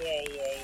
Yeah, yeah,